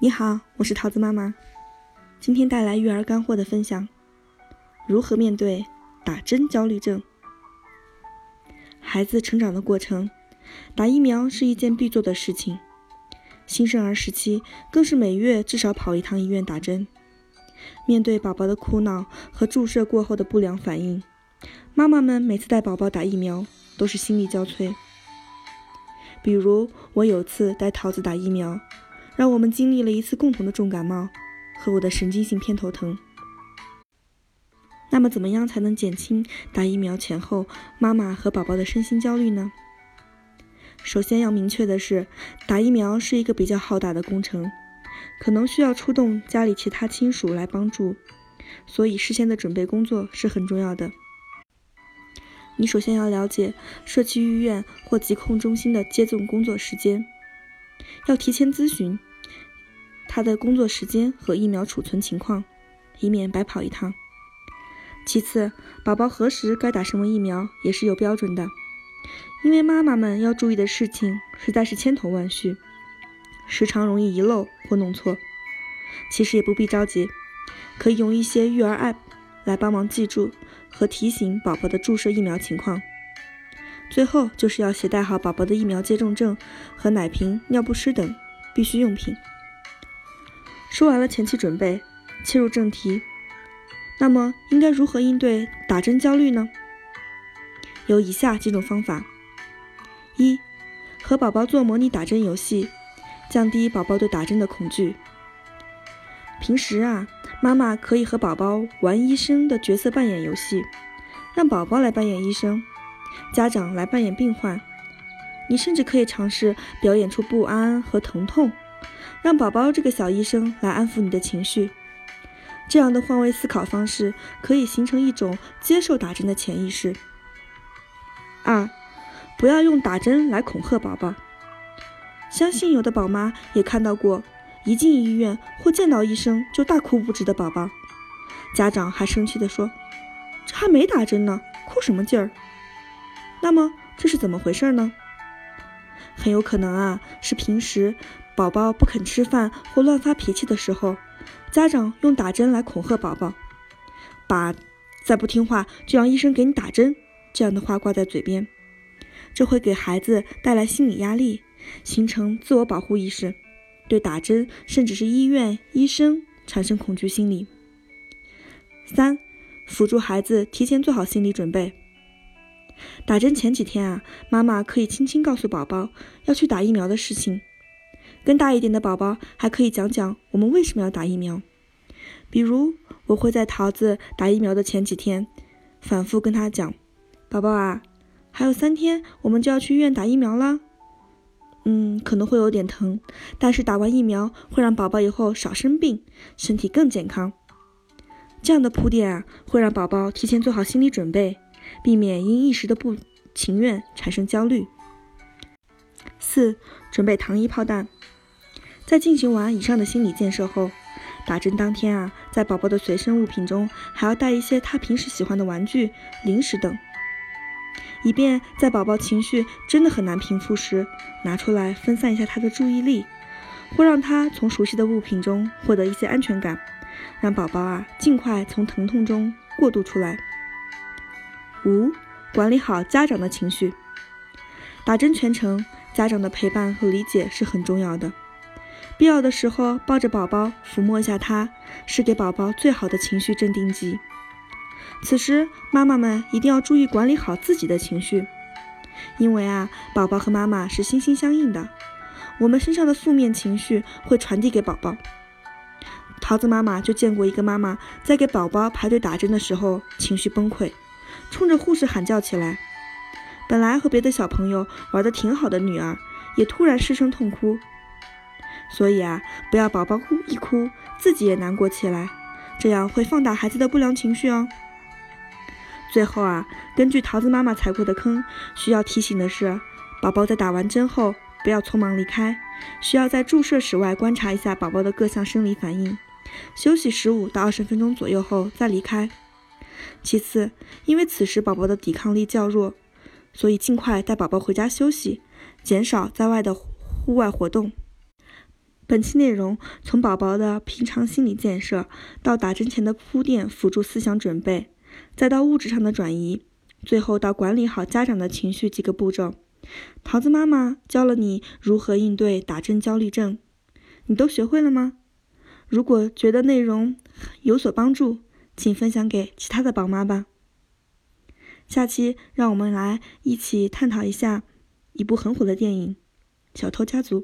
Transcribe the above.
你好，我是桃子妈妈，今天带来育儿干货的分享。如何面对打针焦虑症？孩子成长的过程，打疫苗是一件必做的事情。新生儿时期更是每月至少跑一趟医院打针。面对宝宝的哭闹和注射过后的不良反应，妈妈们每次带宝宝打疫苗都是心力交瘁。比如我有次带桃子打疫苗。让我们经历了一次共同的重感冒和我的神经性偏头疼。那么，怎么样才能减轻打疫苗前后妈妈和宝宝的身心焦虑呢？首先要明确的是，打疫苗是一个比较浩大的工程，可能需要出动家里其他亲属来帮助，所以事先的准备工作是很重要的。你首先要了解社区医院或疾控中心的接种工作时间。要提前咨询他的工作时间和疫苗储存情况，以免白跑一趟。其次，宝宝何时该打什么疫苗也是有标准的，因为妈妈们要注意的事情实在是千头万绪，时常容易遗漏或弄错。其实也不必着急，可以用一些育儿 App 来帮忙记住和提醒宝宝的注射疫苗情况。最后就是要携带好宝宝的疫苗接种证和奶瓶、尿不湿等必需用品。说完了前期准备，切入正题。那么应该如何应对打针焦虑呢？有以下几种方法：一、和宝宝做模拟打针游戏，降低宝宝对打针的恐惧。平时啊，妈妈可以和宝宝玩医生的角色扮演游戏，让宝宝来扮演医生。家长来扮演病患，你甚至可以尝试表演出不安和疼痛，让宝宝这个小医生来安抚你的情绪。这样的换位思考方式可以形成一种接受打针的潜意识。二，不要用打针来恐吓宝宝。相信有的宝妈也看到过，一进医院或见到医生就大哭不止的宝宝，家长还生气地说：“这还没打针呢，哭什么劲儿？”那么这是怎么回事呢？很有可能啊，是平时宝宝不肯吃饭或乱发脾气的时候，家长用打针来恐吓宝宝，把再不听话就让医生给你打针这样的话挂在嘴边，这会给孩子带来心理压力，形成自我保护意识，对打针甚至是医院医生产生恐惧心理。三，辅助孩子提前做好心理准备。打针前几天啊，妈妈可以轻轻告诉宝宝要去打疫苗的事情。更大一点的宝宝还可以讲讲我们为什么要打疫苗。比如，我会在桃子打疫苗的前几天，反复跟他讲：“宝宝啊，还有三天我们就要去医院打疫苗啦。嗯，可能会有点疼，但是打完疫苗会让宝宝以后少生病，身体更健康。”这样的铺垫啊，会让宝宝提前做好心理准备。避免因一时的不情愿产生焦虑。四、准备糖衣炮弹。在进行完以上的心理建设后，打针当天啊，在宝宝的随身物品中还要带一些他平时喜欢的玩具、零食等，以便在宝宝情绪真的很难平复时，拿出来分散一下他的注意力，或让他从熟悉的物品中获得一些安全感，让宝宝啊尽快从疼痛中过渡出来。五、管理好家长的情绪。打针全程，家长的陪伴和理解是很重要的。必要的时候，抱着宝宝，抚摸一下他，是给宝宝最好的情绪镇定剂。此时，妈妈们一定要注意管理好自己的情绪，因为啊，宝宝和妈妈是心心相印的。我们身上的负面情绪会传递给宝宝。桃子妈妈就见过一个妈妈在给宝宝排队打针的时候，情绪崩溃。冲着护士喊叫起来，本来和别的小朋友玩的挺好的女儿，也突然失声痛哭。所以啊，不要宝宝哭一哭，自己也难过起来，这样会放大孩子的不良情绪哦。最后啊，根据桃子妈妈踩过的坑，需要提醒的是，宝宝在打完针后不要匆忙离开，需要在注射室外观察一下宝宝的各项生理反应，休息十五到二十分钟左右后再离开。其次，因为此时宝宝的抵抗力较弱，所以尽快带宝宝回家休息，减少在外的户外活动。本期内容从宝宝的平常心理建设，到打针前的铺垫辅助思想准备，再到物质上的转移，最后到管理好家长的情绪几个步骤，桃子妈妈教了你如何应对打针焦虑症，你都学会了吗？如果觉得内容有所帮助，请分享给其他的宝妈吧。下期让我们来一起探讨一下一部很火的电影《小偷家族》。